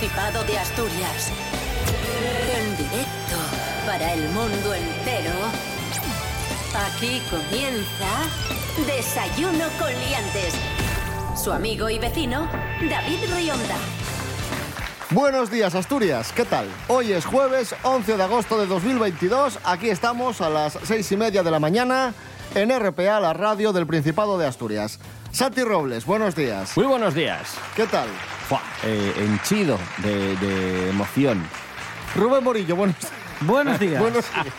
Principado de Asturias. En directo para el mundo entero. Aquí comienza Desayuno con Liantes. Su amigo y vecino, David Rionda. Buenos días Asturias, ¿qué tal? Hoy es jueves 11 de agosto de 2022, aquí estamos a las seis y media de la mañana en RPA, la radio del Principado de Asturias. Santi Robles, buenos días. Muy buenos días. ¿Qué tal? Eh, henchido de, de emoción. Rubén Morillo, buenos días. Buenos días. Buenos días.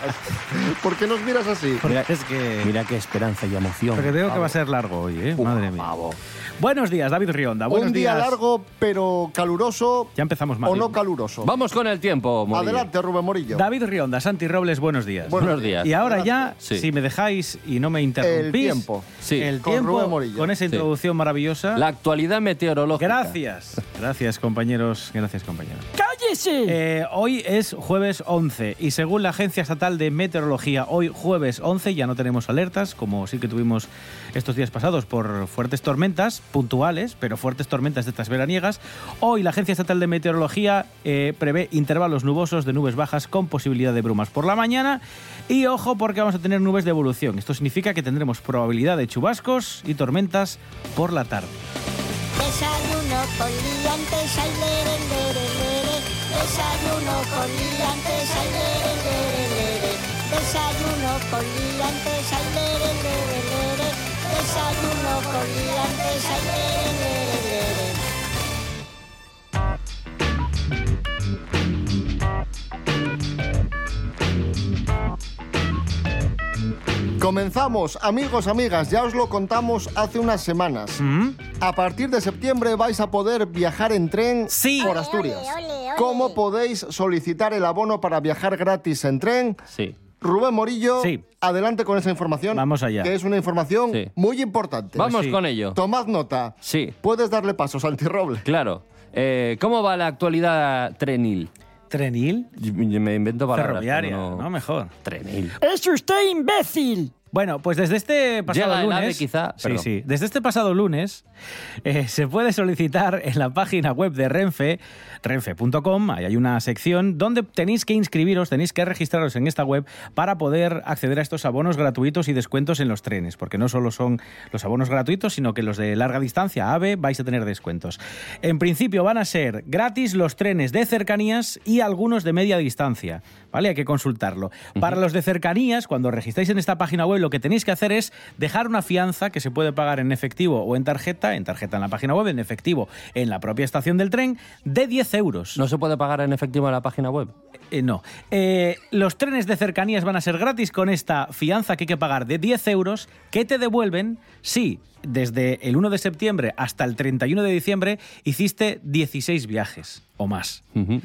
¿Por qué nos miras así? Porque es que. Mira qué esperanza y emoción. Porque veo que va a ser largo hoy, ¿eh? Uf, Madre mía. pavo. Buenos días, David Rionda. Buenos Un día días. largo, pero caluroso Ya empezamos mal. o no caluroso. Vamos con el tiempo, Morillo. Adelante, Rubén Morillo. David Rionda, Santi Robles, buenos días. Buenos días. Y ahora ya, Sí. si me dejáis y no me interrumpís. El tiempo. Sí. El Con tiempo, Rubén Morillo. con esa introducción maravillosa. La actualidad meteorológica. Gracias. Gracias, compañeros. Gracias, compañeros. ¡Cállese! hoy es jueves 11 y según la Agencia Estatal de Meteorología, hoy jueves 11 ya no tenemos alertas, como sí que tuvimos estos días pasados por fuertes tormentas puntuales, pero fuertes tormentas de estas veraniegas. Hoy la Agencia Estatal de Meteorología eh, prevé intervalos nubosos de nubes bajas con posibilidad de brumas por la mañana. Y ojo porque vamos a tener nubes de evolución. Esto significa que tendremos probabilidad de chubascos y tormentas por la tarde. Desayuno con liantes. Desayuno con liantes, con liantes, ay, lere, lere, lere. Desayuno con liantes, ay, lere, lere, lere. Comenzamos, amigos, amigas, ya os lo contamos hace unas semanas. ¿Mm? A partir de septiembre vais a poder viajar en tren Sí. por Asturias. Ole, ole, ole. ¿Cómo podéis solicitar el abono para viajar gratis en tren? Sí. Rubén Morillo, Sí. adelante con esa información. Vamos allá. Que es una información Sí. muy importante. Vamos sí. con ello. Tomad nota. Sí, Puedes darle paso, Santi Roble. claro. Eh, ¿Cómo va la actualidad trenil? ¿Trenil? Me invento palabras. Ferroviaria, pero no mejor. Trenil. ¡Es usted imbécil! Bueno, pues desde este pasado Llega el lunes. ave, quizá, sí, sí. Desde este pasado lunes eh, se puede solicitar en la página web de Renfe, renfe.com, ahí hay una sección donde tenéis que inscribiros, tenéis que registraros en esta web para poder acceder a estos abonos gratuitos y descuentos en los trenes, porque no solo son los abonos gratuitos, sino que los de larga distancia, AVE, vais a tener descuentos. En principio van a ser gratis los trenes de cercanías y algunos de media distancia, ¿vale? Hay que consultarlo. Para los de cercanías, cuando registráis en esta página web, lo que tenéis que hacer es dejar una fianza que se puede pagar en efectivo o en tarjeta, en tarjeta en la página web, en efectivo en la propia estación del tren, de 10 euros. ¿No se puede pagar en efectivo en la página web? Eh, no. Eh, los trenes de cercanías van a ser gratis con esta fianza que hay que pagar de 10 euros que te devuelven si desde el 1 de septiembre hasta el 31 de diciembre hiciste 16 viajes o más.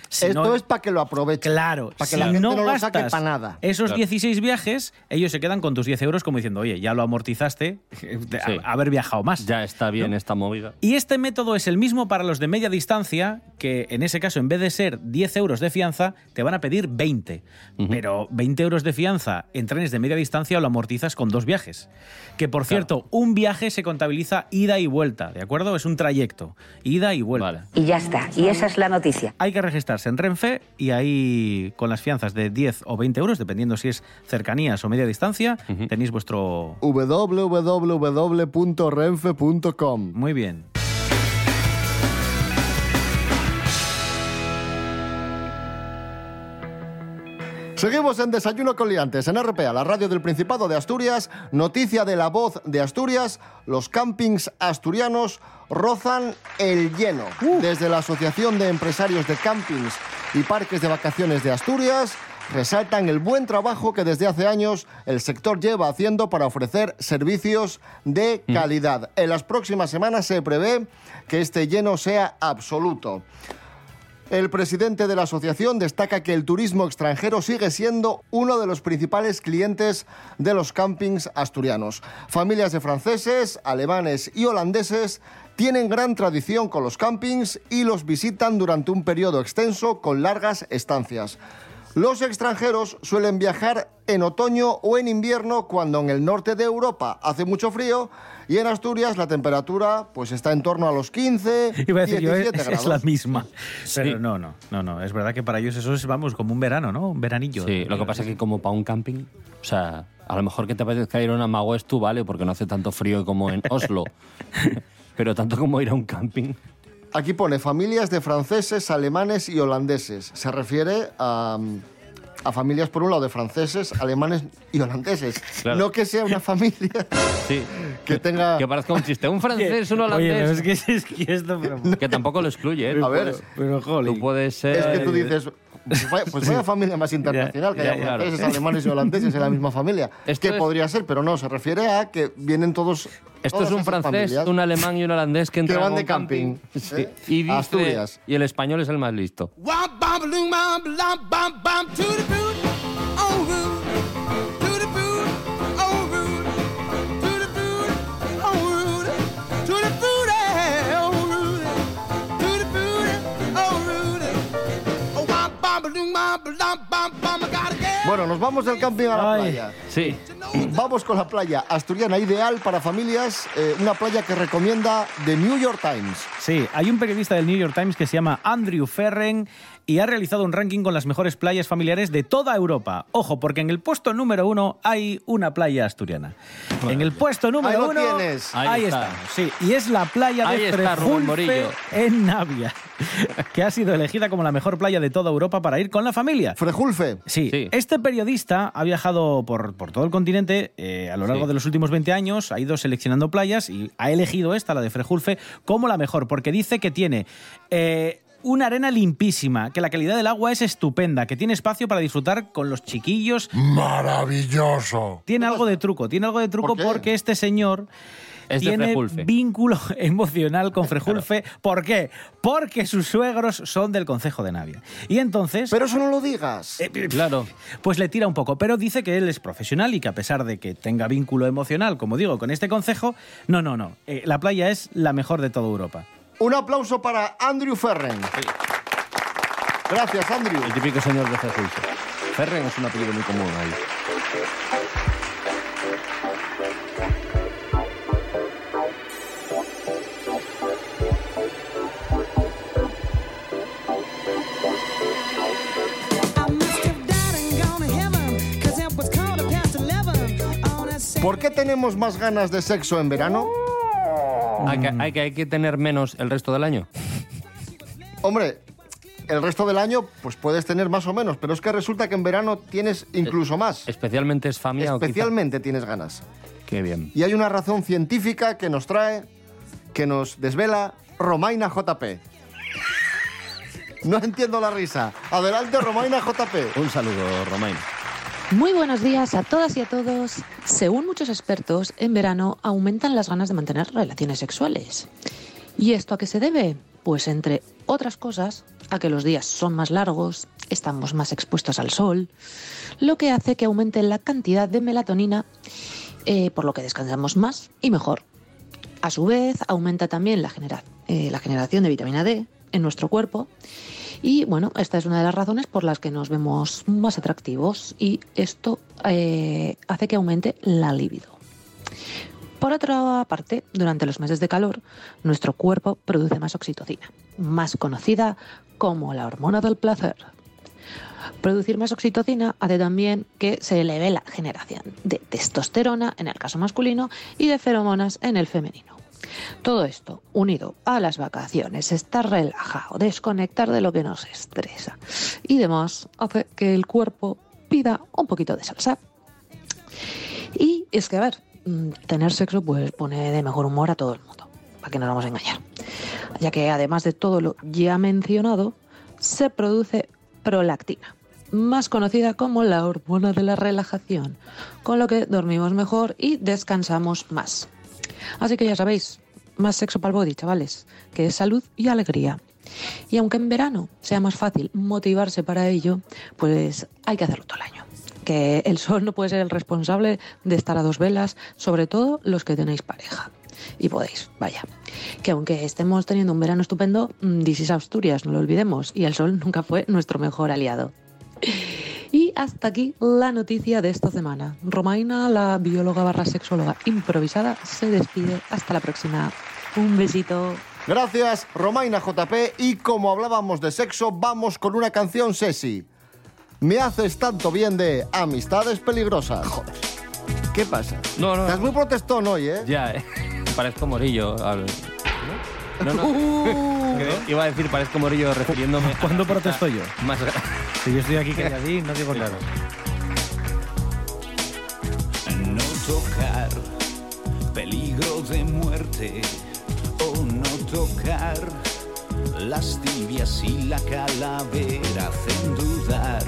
Si Esto no- es para que lo aprovechen. Claro, Para que si la gente no, no, lo saque gastas para nada. esos Claro. 16 viajes, ellos se quedan con tus 10 euros como diciendo, oye, ya lo amortizaste de Sí. a- haber viajado más. Ya está bien esta movida. Y este método es el mismo para los de media distancia, que en ese caso, en vez de ser 10 euros de fianza, te van a pedir 20. Pero 20 euros de fianza en trenes de media distancia lo amortizas con dos viajes. Que por cierto, un viaje se contabiliza ida y vuelta, ¿de acuerdo? Es un trayecto, ida y vuelta. Vale. Y ya está. Y esa es la noticia. Hay que registrarse en Renfe y ahí con las fianzas de 10 o 20 euros, dependiendo si es cercanías o media distancia, tenéis vuestro... www.renfe.com Muy bien. Seguimos en Desayuno con Liantes, en RPA, la radio del Principado de Asturias. Noticia de la voz de Asturias. Los campings asturianos rozan el lleno. Desde la Asociación de Empresarios de Campings y Parques de Vacaciones de Asturias resaltan el buen trabajo que desde hace años el sector lleva haciendo para ofrecer servicios de calidad. En las próximas semanas se prevé que este lleno sea absoluto. El presidente de la asociación destaca que el turismo extranjero sigue siendo uno de los principales clientes de los campings asturianos. Familias de franceses, alemanes y holandeses tienen gran tradición con los campings y los visitan durante un periodo extenso con largas estancias. Los extranjeros suelen viajar en otoño o en invierno cuando en el norte de Europa hace mucho frío y en Asturias la temperatura pues está en torno a los 15, Iba a decir yo, 17 es, grados. es la misma. Pero no, no, no, no. Es verdad que para ellos eso es, vamos, como un verano, ¿no? Un veranillo. Sí, lo que pasa es que como para un camping, o sea, a lo mejor que te apetezca ir a una Magues tú, vale, porque no hace tanto frío como en Oslo. Pero tanto como ir a un camping. Aquí pone familias de franceses, alemanes y holandeses. Se refiere a, a familias, por un lado, de franceses, alemanes y holandeses. Claro. No que sea una familia Sí. que tenga... Que parezca un chiste. Un francés, un Oye, holandés. es que, es que esto... Pero, Que tampoco lo excluye, ¿eh? A ver, pero, jolín. Tú puedes ser... es que tú dices... Pues vaya, pues vaya familia más internacional, que ya, haya claro. franceses, alemanes y holandeses en la misma familia. Esto que es- podría ser, pero no, se refiere a que vienen todos... Esto es un francés, familias. un alemán y un holandés que entran de un camping, Sí. ¿eh? Y dice, Asturias. Y el español es el más listo. Bum bum Bueno, nos vamos del camping a la Ay. playa. Sí. Vamos con la playa asturiana ideal para familias, eh, una playa que recomienda The New York Times. Sí, hay un periodista del New York Times que se llama Andrew Ferren y ha realizado un ranking con las mejores playas familiares de toda Europa. Ojo, porque en el puesto número uno hay una playa asturiana. En el puesto número Ahí lo uno... tienes. Ahí, Ahí está. estamos, sí. Y es la playa Ahí de Frejulfe Morillo. en Navia, que ha sido elegida como la mejor playa de toda Europa para ir con la familia. Frejulfe. Sí, Sí. este periodista ha viajado por, por todo el continente eh, a lo largo Sí. de los últimos 20 años, ha ido seleccionando playas y ha elegido esta, la de Frejulfe, como la mejor, porque dice que tiene eh, una arena limpísima, que la calidad del agua es estupenda, que tiene espacio para disfrutar con los chiquillos. Maravilloso. Tiene algo de truco, tiene algo de truco porque este señor... Es de tiene Frejulfe. vínculo emocional con Frejulfe. ¿Por qué? Porque sus suegros son del Concejo de Navia. Y entonces... Pero eso no lo digas. Eh, Claro. Pues le tira un poco, pero dice que él es profesional y que a pesar de que tenga vínculo emocional, como digo, con este concejo, no, no, no. eh, la playa es la mejor de toda Europa. Un aplauso para Andrew Ferren. Gracias, Andrew. El típico señor de Frejulfe. Ferren es un apellido muy común ahí. ¿Por qué tenemos más ganas de sexo en verano? Hay que, hay, que, hay que tener menos el resto del año. Hombre, el resto del año pues puedes tener más o menos, pero es que resulta que en verano tienes incluso más. Especialmente es familia o Especialmente tienes ganas. Qué bien. Y hay una razón científica que nos trae, que nos desvela Romaina JP. No entiendo la risa. Adelante, Romaina JP. Un saludo, Romain. Muy buenos días a todas y a todos. Según muchos expertos, en verano aumentan las ganas de mantener relaciones sexuales. ¿Y esto a qué se debe? Pues entre otras cosas, a que los días son más largos, estamos más expuestos al sol, lo que hace que aumente la cantidad de melatonina, eh, por lo que descansamos más y mejor. A su vez, aumenta también la, eh, la generación de vitamina D en nuestro cuerpo. Y bueno, esta es una de las razones por las que nos vemos más atractivos y esto eh, hace que aumente la libido. Por otra parte, durante los meses de calor, nuestro cuerpo produce más oxitocina, más conocida como la hormona del placer. Producir más oxitocina hace también que se eleve la generación de testosterona en el caso masculino y de feromonas en el femenino. Todo esto, unido a las vacaciones, estar relajado, desconectar de lo que nos estresa y demás, hace que el cuerpo pida un poquito de salsa. Y es que, a ver, mm, tener sexo pues pone de mejor humor a todo el mundo, para que no nos vamos a engañar. Ya que además de todo lo ya mencionado, se produce prolactina, más conocida como la hormona de la relajación, con lo que dormimos mejor y descansamos más. Así que ya sabéis, más sexo para el body, chavales, que es salud y alegría. Y aunque en verano sea más fácil motivarse para ello, pues hay que hacerlo todo el año. Que el sol no puede ser el responsable de estar a dos velas, sobre todo los que tenéis pareja. Y podéis, vaya. Que aunque estemos teniendo un verano estupendo, mm, this is Asturias, no lo olvidemos, y el sol nunca fue nuestro mejor aliado. Hasta aquí la noticia de esta semana. Romaina, la bióloga barra sexóloga improvisada, se despide. Hasta la próxima. Un besito. Gracias, Romaina JP. Y como hablábamos de sexo, vamos con una canción sexy. Me haces tanto bien de Amistades Peligrosas. ¿Qué pasa? No, no. Estás muy protestón hoy, ¿eh? Ya, eh. Parezco Morillo. al- ¿No? No, no. Iba a decir parezco Morillo refiriéndome. a- ¿Cuándo protesto yo? Más Si yo estoy aquí calladín, no digo nada. no tocar peligro de muerte o no tocar las tibias y la calavera hacen dudar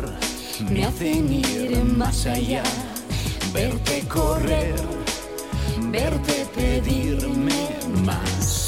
me hacen ir más allá verte correr verte pedirme más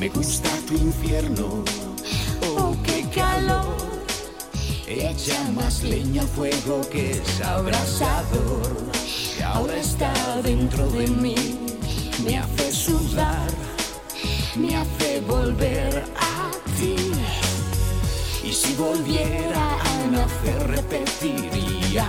Me gusta tu infierno. Oh, qué calor. Echa más leña al fuego que es abrasador. Que ahora está dentro de mí. Me hace sudar. Me hace volver a ti. Y si volviera a nacer repetiría.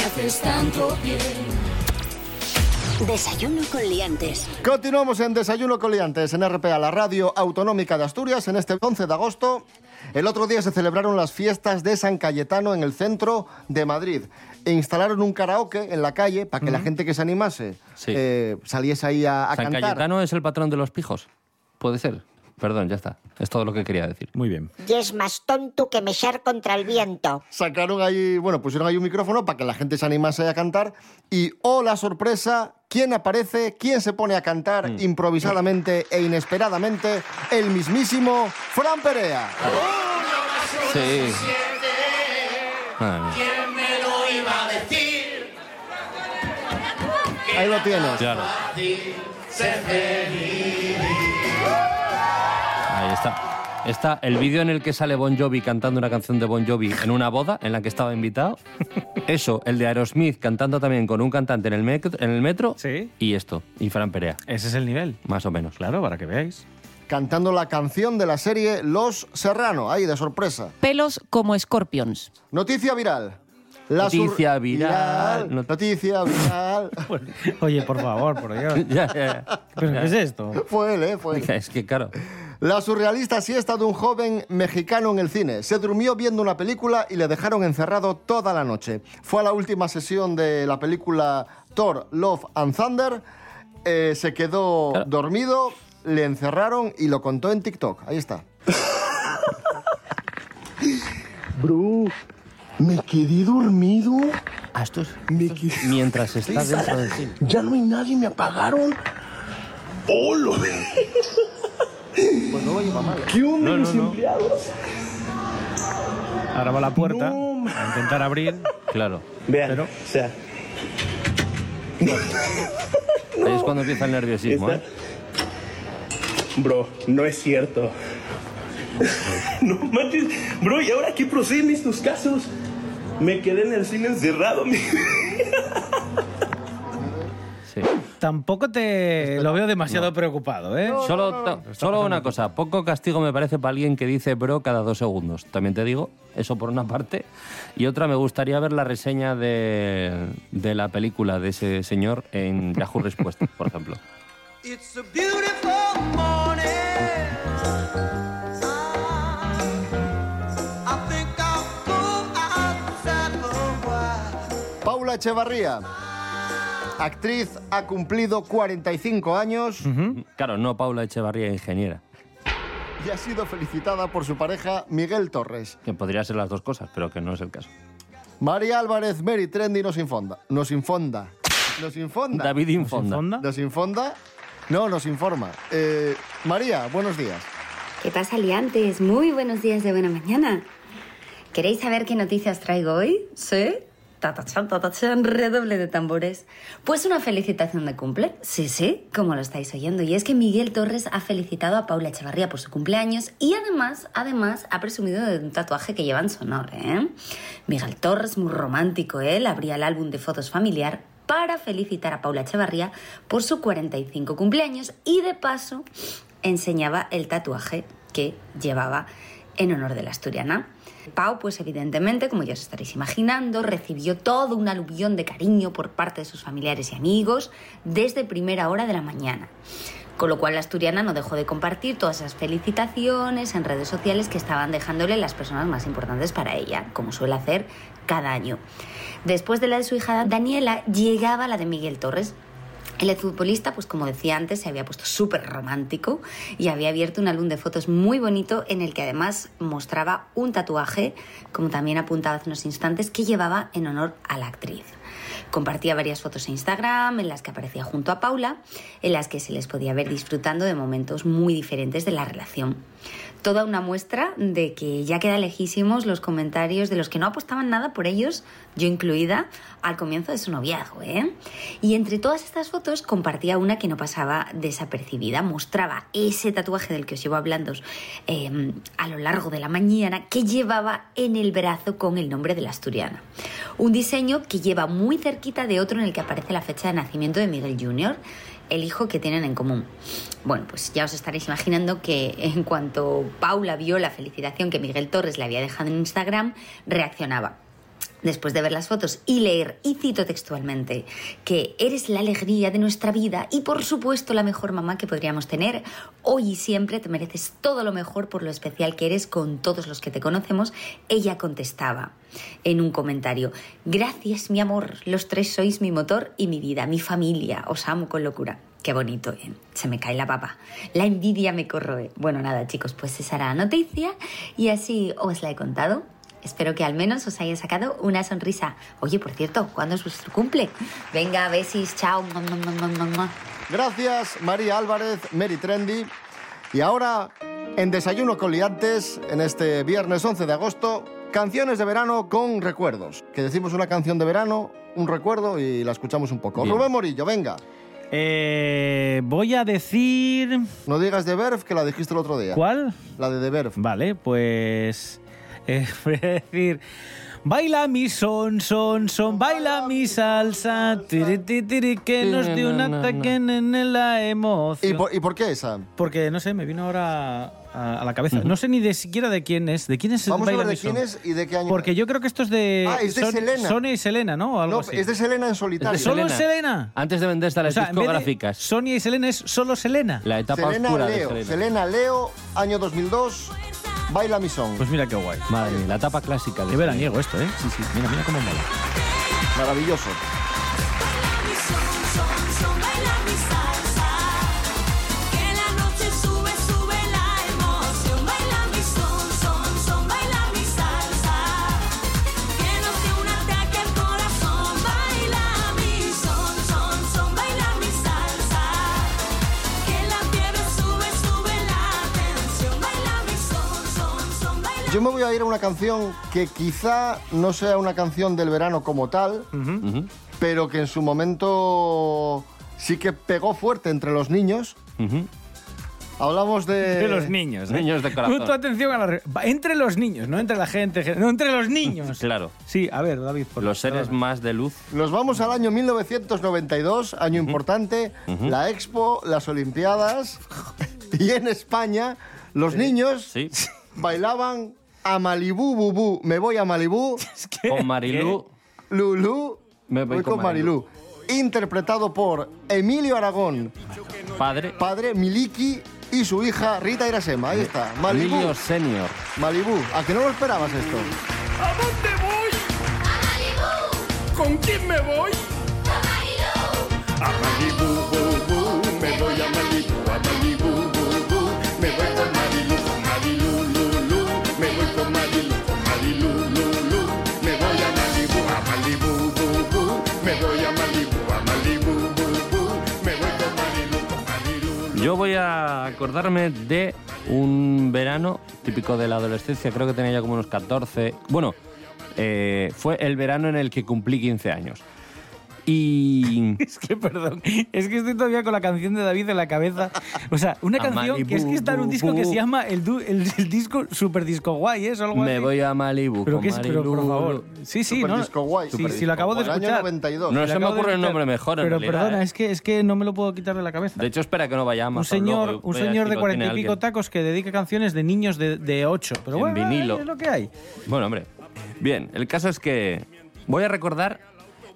me haces tanto bien. Desayuno con liantes. Continuamos en Desayuno con Liantes en RPA, la radio autonómica de Asturias, en este 11 de agosto. El otro día se celebraron las fiestas de San Cayetano en el centro de Madrid. E instalaron un karaoke en la calle para que la gente que se animase Sí. eh, saliese ahí a, a ¿San cantar. Cayetano es el patrón de los pijos? Puede ser. Perdón, ya está. Es todo lo que quería decir. Muy bien. Y es más tonto que mechar contra el viento. Sacaron ahí, bueno, pusieron ahí un micrófono para que la gente se animase a cantar. Y, oh, la sorpresa, ¿quién aparece? ¿Quién se pone a cantar improvisadamente e inesperadamente? El mismísimo Fran Perea. Sí. Madre mía. ¿Quién me lo iba a decir? Ahí lo tienes. Claro. Ser feliz. Ahí está. Está el vídeo en el que sale Bon Jovi cantando una canción de Bon Jovi en una boda en la que estaba invitado. Eso, el de Aerosmith cantando también con un cantante en el, metro, en el metro. Sí. Y esto, y Fran Perea, Ese es el nivel. más o menos. Claro, para que veáis. Cantando la canción de la serie Los Serrano, ahí de sorpresa. Pelos como Scorpions. Noticia viral. La sur- Noticia viral. Not- Noticia viral. Oye, por favor, por Dios. Ya, ya, ya. ¿Pero qué es esto? Fue él, ¿eh? Fue él. Es que, claro. La surrealista siesta de un joven mexicano en el cine. Se durmió viendo una película y le dejaron encerrado toda la noche. Fue a la última sesión de la película Thor, Love and Thunder. Eh, se quedó Claro. dormido, le encerraron y lo contó en TikTok. Ahí está. Bro, me quedé dormido. Ah, esto es, Me esto es mientras está dentro del cine. Ya no hay nadie, me apagaron. ¡Holo! Pues no lleva mal. ¿eh? ¿Qué onda, No, no, los no. empleados? Ahora va la puerta No, a intentar abrir. Claro. Vean, Pero- o sea, Ahí es cuando empieza el nerviosismo, esta- ¿eh? Bro, no es cierto. no manches. Bro, ¿y ahora qué procede en estos casos? Me quedé en el cine encerrado. mi- Tampoco te lo veo demasiado preocupado, ¿eh? Solo, solo una cosa, poco castigo me parece para alguien que dice bro cada dos segundos. También te digo, eso por una parte. Y otra, me gustaría ver la reseña de, de la película de ese señor en Yahoo Respuesta, por ejemplo. It's a beautiful morning. I think I'll go outside for a Paula Echevarría. Actriz ha cumplido 45 años Claro, no Paula Echevarría, ingeniera. y ha sido felicitada por su pareja Miguel Torres. Que podría ser las dos cosas, pero que no es el caso. María Álvarez Mary Trendy nos infonda. Nos infonda. Nos infonda. David Infonda. Nos infonda. No, nos informa. Eh, María, buenos días. ¿Qué pasa, liantes? Muy buenos días de buena mañana. ¿Queréis saber qué noticias traigo hoy? ¿Sí? Tatachan, tatachan, redoble de tambores. Pues una felicitación de cumple. Sí, sí, como lo estáis oyendo. Y es que Miguel Torres ha felicitado a Paula Echevarría por su cumpleaños y además, además, ha presumido de un tatuaje que lleva en su honor, ¿eh? Miguel Torres, muy romántico, él, abría el álbum de fotos familiar para felicitar a Paula Echevarría por su 45 cumpleaños y de paso enseñaba el tatuaje que llevaba en honor de la asturiana. Pau, pues evidentemente, como ya os estaréis imaginando, recibió todo un aluvión de cariño por parte de sus familiares y amigos desde primera hora de la mañana. Con lo cual la asturiana no dejó de compartir todas esas felicitaciones en redes sociales que estaban dejándole las personas más importantes para ella, como suele hacer cada año. Después de la de su hija Daniela, llegaba la de Miguel Torres, el exfutbolista, pues como decía antes, se había puesto súper romántico y había abierto un álbum de fotos muy bonito en el que además mostraba un tatuaje, como también apuntaba hace unos instantes, que llevaba en honor a la actriz. Compartía varias fotos en Instagram en las que aparecía junto a Paula, en las que se les podía ver disfrutando de momentos muy diferentes de la relación. Toda una muestra de que ya queda lejísimos los comentarios de los que no apostaban nada por ellos, yo incluida, al comienzo de su noviazgo. ¿eh? Y entre todas estas fotos compartía una que no pasaba desapercibida. Mostraba ese tatuaje del que os llevo hablando eh, a lo largo de la mañana que llevaba en el brazo con el nombre de la asturiana. Un diseño que lleva muy cerquita de otro en el que aparece la fecha de nacimiento de Miguel Jr., el hijo que tienen en común. Bueno, pues ya os estaréis imaginando que en cuanto Paula vio la felicitación que Miguel Torres le había dejado en Instagram, reaccionaba. Después de ver las fotos y leer, y cito textualmente, que eres la alegría de nuestra vida y por supuesto la mejor mamá que podríamos tener, hoy y siempre te mereces todo lo mejor por lo especial que eres con todos los que te conocemos, ella contestaba en un comentario, gracias mi amor, los tres sois mi motor y mi vida, mi familia, os amo con locura. Qué bonito, ¿eh? Se me cae la papa. La envidia me corroe. Bueno, nada, chicos, pues esa era la noticia y así os la he contado. Espero que al menos os haya sacado una sonrisa. Oye, por cierto, ¿cuándo es vuestro cumple? Venga, besis, chao. Gracias, María Álvarez, Mary Trendy. Y ahora, en Desayuno con Liantes, en este viernes 11 de agosto, canciones de verano con recuerdos. Que decimos una canción de verano, un recuerdo y la escuchamos un poco. Bien. Rubén Morillo, venga. Eh, voy a decir... No digas de Verf, que la dijiste el otro día. ¿Cuál? La de The Verf. Vale, pues... eh, voy a decir... Baila mi son, son, son, baila mi salsa, tiri, tiri, tiri, que nos dio un ataque en la emoción. ¿Y por, y por qué esa? Porque, no sé, me vino ahora a, a la cabeza. No sé ni de siquiera de quién es. ¿De quién es Vamos a Baila ver de son? quién es y de qué año. Porque yo creo que esto es de... Ah, es de Son- Selena. Sonia y Selena, ¿no? O algo No, así. es de Selena en solitario. ¿Solo Selena? Antes de venderse a las O sea, de discográficas. Sonia y Selena es solo Selena. La etapa Selena oscura de Leo. Selena. Selena Leo, año 2002, Baila mi son. Pues mira qué guay. Madre mía, la etapa clásica de Qué veraniego esto, ¿eh? Sí, sí. Mira, mira cómo mola. Maravilloso. Yo me voy a ir a una canción que quizá no sea una canción del verano como tal, pero que en su momento sí que pegó fuerte entre los niños. Hablamos de... De los niños. ¿eh? Niños de corazón. Tú, tú atención a la... Entre los niños, no entre la gente. No entre los niños. Claro. Sí, a ver, David. por Los seres más de luz. Nos vamos al año 1992, año importante, la Expo, las Olimpiadas, y en España los niños Sí. bailaban a Malibú, Bubú, me voy a Malibú, Con Marilú. Lulú, Me voy con Marilú. Interpretado por Emilio Aragón, Padre. padre Miliki y su hija Rita Irasema. Ahí está, Malibú. Emilio Senior. Malibú. ¿A que no lo esperabas esto? ¿A dónde voy? ¿Con quién me voy? A Malibu, bu, Yo voy a acordarme de un verano típico de la adolescencia, creo que tenía ya como unos 14. Bueno, eh, fue el verano en el que cumplí 15 años. Y. Es que, perdón, es que estoy todavía con la canción de David en la cabeza. O sea, una A canción que es que está en un disco que se llama el, du- el, el disco Super Disco Guay, ¿es? O algo Me así. voy a Malibu. Pero con que es, pero por favor. Sí, sí, Super no. Disco Guay. Sí, Super sí, lo acabo de escuchar. año 92. No se me ocurre escuchar. nombre mejor, en Pero realidad, perdona, ¿eh? es que, es que no me lo puedo quitar de la cabeza. De hecho, espera que no vaya a un señor, luego, un señor si de cuarenta y pico tacos que dedica canciones de niños de, ocho. Pero En bueno, vinilo. es lo que hay. Bueno, hombre. Bien, el caso es que voy a recordar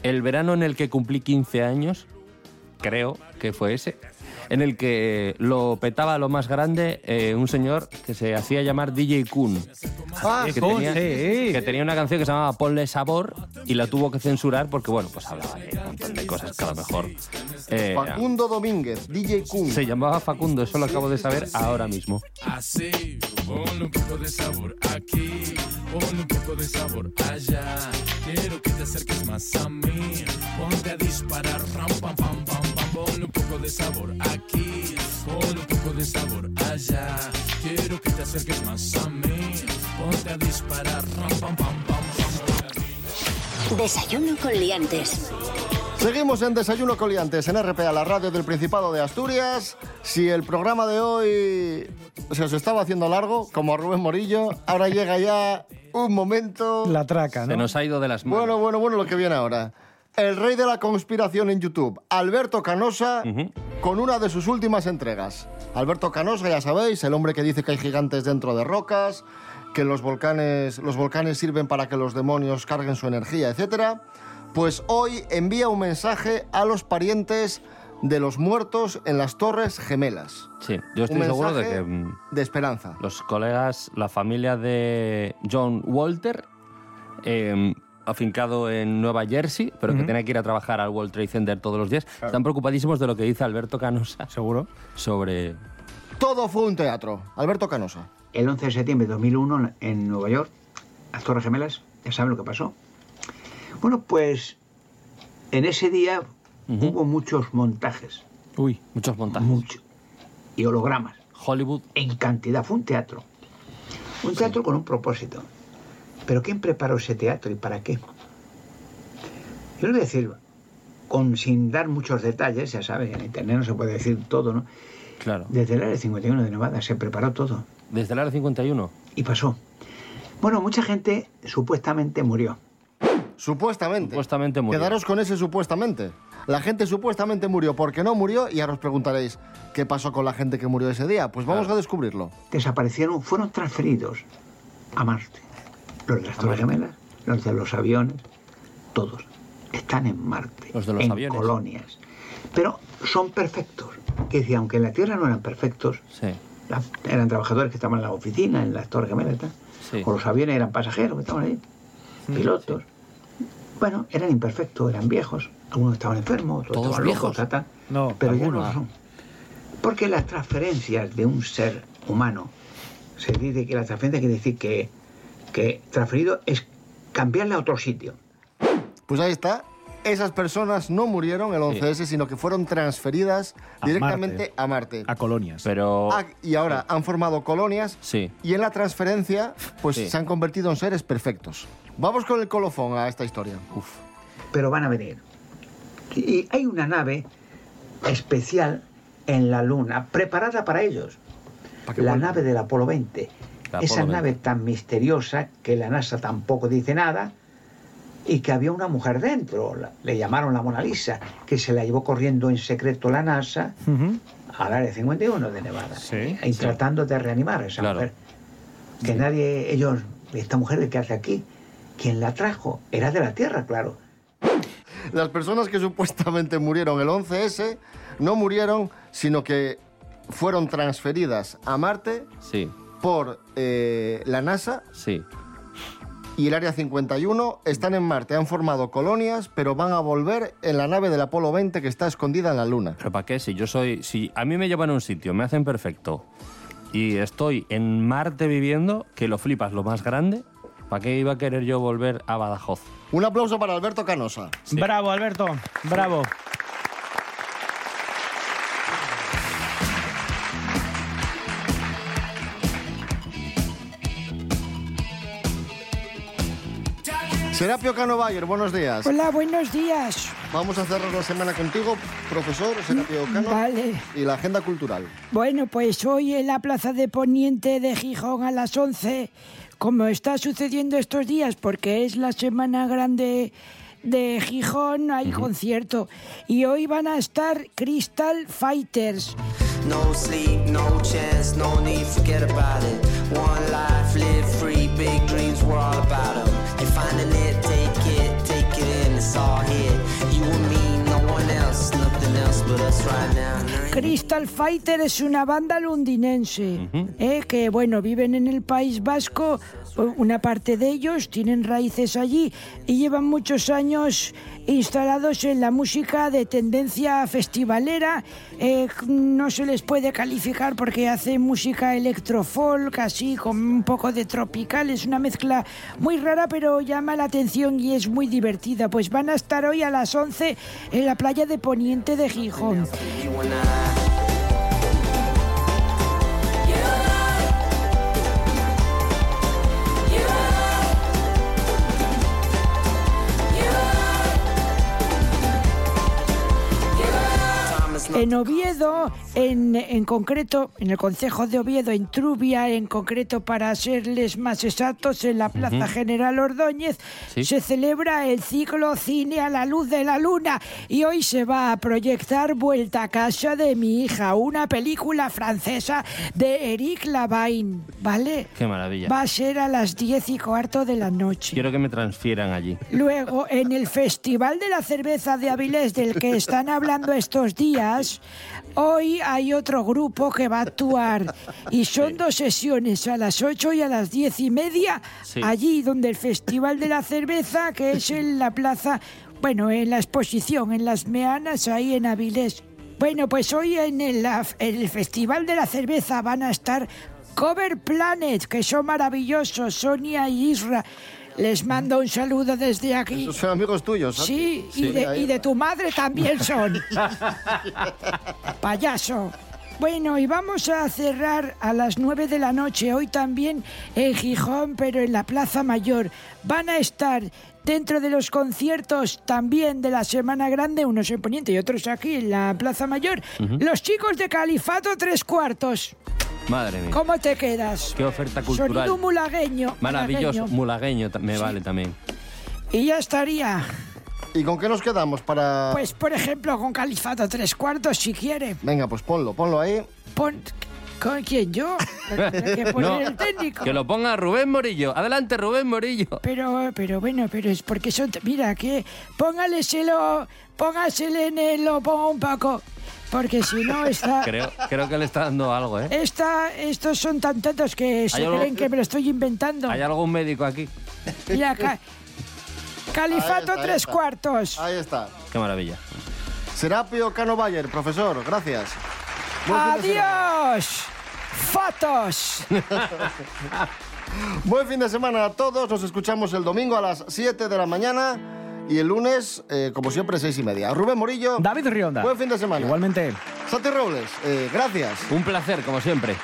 el verano en el que cumplí 15 años, creo que fue ese, en el que lo petaba lo más grande eh, un señor que se hacía llamar DJ Kun. Ah, que, Kun, tenía, sí. que tenía una canción que se llamaba Ponle Sabor y la tuvo que censurar porque, bueno, pues hablaba de un montón de cosas que a lo mejor... eh, Facundo Domínguez, DJ Kun. se llamaba Facundo, eso lo acabo de saber ahora mismo. Así, ponle un poco de sabor aquí, ponle un poco de sabor allá. Quiero que te acerques más a mí, ponte a disparar, ram, pam, pam, pam, pam. Ponle un poco de sabor aquí, ponle un poco de sabor allá. Quiero que te acerques más a mí, ponte a disparar, ram, pam, pam, pam, pam. Desayuno con liantes. Seguimos en Desayuno Coliantes en RPA, la radio del Principado de Asturias. Si el programa de hoy se os estaba haciendo largo, como a Rubén Morillo, ahora llega ya un momento... La traca, Se ¿no? nos ha ido de las manos. Bueno, bueno, bueno, lo que viene ahora. El rey de la conspiración en YouTube, Alberto Canosa, con una de sus últimas entregas. Alberto Canosa, ya sabéis, el hombre que dice que hay gigantes dentro de rocas, que los volcanes, los volcanes sirven para que los demonios carguen su energía, etc. Pues hoy envía un mensaje a los parientes de los muertos en las Torres Gemelas. Sí, yo estoy Un seguro de que... mm, De esperanza. los colegas, la familia de John Walter, eh, afincado en Nueva Jersey, pero que tiene que ir a trabajar al World Trade Center todos los días, están preocupadísimos de lo que dice Alberto Canosa Seguro. sobre... Todo fue un teatro. Alberto Canosa. El 11 de septiembre de 2001 en Nueva York, las Torres Gemelas, ya saben lo que pasó. Bueno, pues en ese día hubo muchos montajes. Uy. Muchos montajes. Mucho. Y hologramas. Hollywood. En cantidad. Fue un teatro. Un teatro con un propósito. Pero ¿quién preparó ese teatro y para qué? Yo les voy a decir, con, sin dar muchos detalles, ya saben, en Internet no se puede decir todo, ¿no? Claro. Desde el área 51 de Nevada se preparó todo. Desde el área 51. Y pasó. Bueno, mucha gente supuestamente murió. Supuestamente. Supuestamente murió. Quedaros con ese supuestamente. La gente supuestamente murió porque no murió y ahora os preguntaréis, ¿qué pasó con la gente que murió ese día? Pues vamos a descubrirlo. Desaparecieron, fueron transferidos a Marte. Los de las Torres Gemelas, los de los aviones, todos están en Marte. Los de los en aviones. colonias. Pero son perfectos. Que decía, aunque en la Tierra no eran perfectos, Sí, eran trabajadores que estaban en la oficina, en las Torres Gemelas sí. O los aviones eran pasajeros que estaban ahí, pilotos. Bueno, eran imperfectos, eran viejos. Algunos estaban enfermos, otros ¿Todos estaban viejos? locos. No, pero ya no lo son. Porque las transferencias de un ser humano, se dice que la transferencia quiere decir que, que transferido es cambiarle a otro sitio. Pues ahí está. Esas personas no murieron el 11S, sino que fueron transferidas A directamente Marte. a Marte. A colonias. Pero... Ah, y ahora han formado colonias Sí. y en la transferencia pues Sí. se han convertido en seres perfectos. Vamos con el colofón a esta historia. pero van a venir. Y hay una nave especial en la Luna preparada para ellos. ¿Para qué La nave del Apolo 20. Esa Apolo 20. nave tan misteriosa que la NASA tampoco dice nada y que había una mujer dentro. La- Le llamaron la Mona Lisa, que se la llevó corriendo en secreto la NASA Ujú. al área 51 de Nevada. Sí, y sí. tratando de reanimar a esa Claro. mujer. Que nadie, ellos, esta mujer, ¿qué hace aquí? Quien la trajo era de la Tierra, claro. Las personas que supuestamente murieron el 11S no murieron, sino que fueron transferidas a Marte Sí, por eh, la NASA sí. y el Área 51 están en Marte, han formado colonias, pero van a volver en la nave del Apolo 20 que está escondida en la Luna. ¿Pero para qué? Si yo soy. Si a mí me llevan a un sitio, me hacen perfecto y estoy en Marte viviendo, que lo flipas lo más grande, ¿para qué iba a querer yo volver a Badajoz? Un aplauso para Alberto Canosa. Bravo, Alberto. Bravo. Serapio Cano Bayer, buenos días. Hola, buenos días. Vamos a cerrar la semana contigo, profesor Serapio Cano. Vale. Y la agenda cultural. Bueno, pues hoy en la Plaza de Poniente de Gijón a las 11, como está sucediendo estos días, porque es la Semana Grande de Gijón, hay concierto. Y hoy van a estar Crystal Fighters. No sleep, no chance, no need, forget about it. One life, live free, big dreams, we're all about 'em. You're finding it, take it, take it in, it's all here. You and me, no one else, nothing else but us right now. Crystal Fighter es una banda londinense, eh, que bueno, viven en el País Vasco, una parte de ellos tienen raíces allí y llevan muchos años instalados en la música de tendencia festivalera. Eh, no se les puede calificar porque hacen música electrofolk, así con un poco de tropical. Es una mezcla muy rara, pero llama la atención y es muy divertida. Pues van a estar hoy a las 11 en la playa de Poniente de Gijón. En Oviedo, en, en concreto, en el Concejo de Oviedo, en Trubia, en concreto para serles más exactos, en la Plaza Ujú. General Ordóñez, Sí. se celebra el ciclo Cine a la Luz de la Luna y hoy se va a proyectar Vuelta a Casa de mi hija, una película francesa de Eric Lavain, ¿vale? Qué maravilla. Va a ser a las diez y cuarto de la noche. Quiero que me transfieran allí. Luego, en el Festival de la Cerveza de Avilés, del que están hablando estos días, hoy hay otro grupo que va a actuar. Y son dos sesiones, a las 8 y a las diez y media, Sí. allí donde el Festival de la Cerveza, que es en la plaza, bueno, en la exposición, en las Meanas, ahí en Avilés. Bueno, pues hoy en el, en el Festival de la Cerveza van a estar Cover Planet, que son maravillosos, Sonia y Isra. Les mando un saludo desde aquí. Son amigos tuyos. ¿no? Sí, y de, y de tu madre también son. Payaso. Bueno, y vamos a cerrar a las 9 de la noche, hoy también en Gijón, pero en la Plaza Mayor. Van a estar dentro de los conciertos también de la Semana Grande, unos en Poniente y otros aquí en la Plaza Mayor, los chicos de Califato Tres Cuartos. Madre mía. ¿Cómo te quedas? Qué oferta cultural. Sonido mulagueño. Maravilloso. Mulagueño me vale también. Y ya estaría. ¿Y con qué nos quedamos para...? Pues, por ejemplo, con Califato Tres Cuartos, si quiere. Venga, pues ponlo, ponlo ahí. Pon... ¿Con quién? ¿Yo? Que poner No, el técnico. Que lo ponga Rubén Morillo. Adelante, Rubén Morillo. Pero, pero bueno, pero es porque son... Mira, que póngaleselo, póngasele en el lo pongo un poco, porque si no está... Creo, creo que le está dando algo, ¿eh? Esta, estos son tan tontos que se ¿Hay algo- creen que me lo estoy inventando. ¿Hay algún médico aquí? Mira acá. Califato Ahí está, ahí tres cuartos. Ahí está. Qué maravilla. Serapio Cano Bayer, profesor, gracias. Buen. Adiós. Fatos. Buen fin de semana a todos. Nos escuchamos el domingo a las 7 de la mañana y el lunes, eh, como siempre, 6 y media. Rubén Morillo. David Rionda. Buen fin de semana. Igualmente. Santi Robles, eh, gracias. Un placer, como siempre.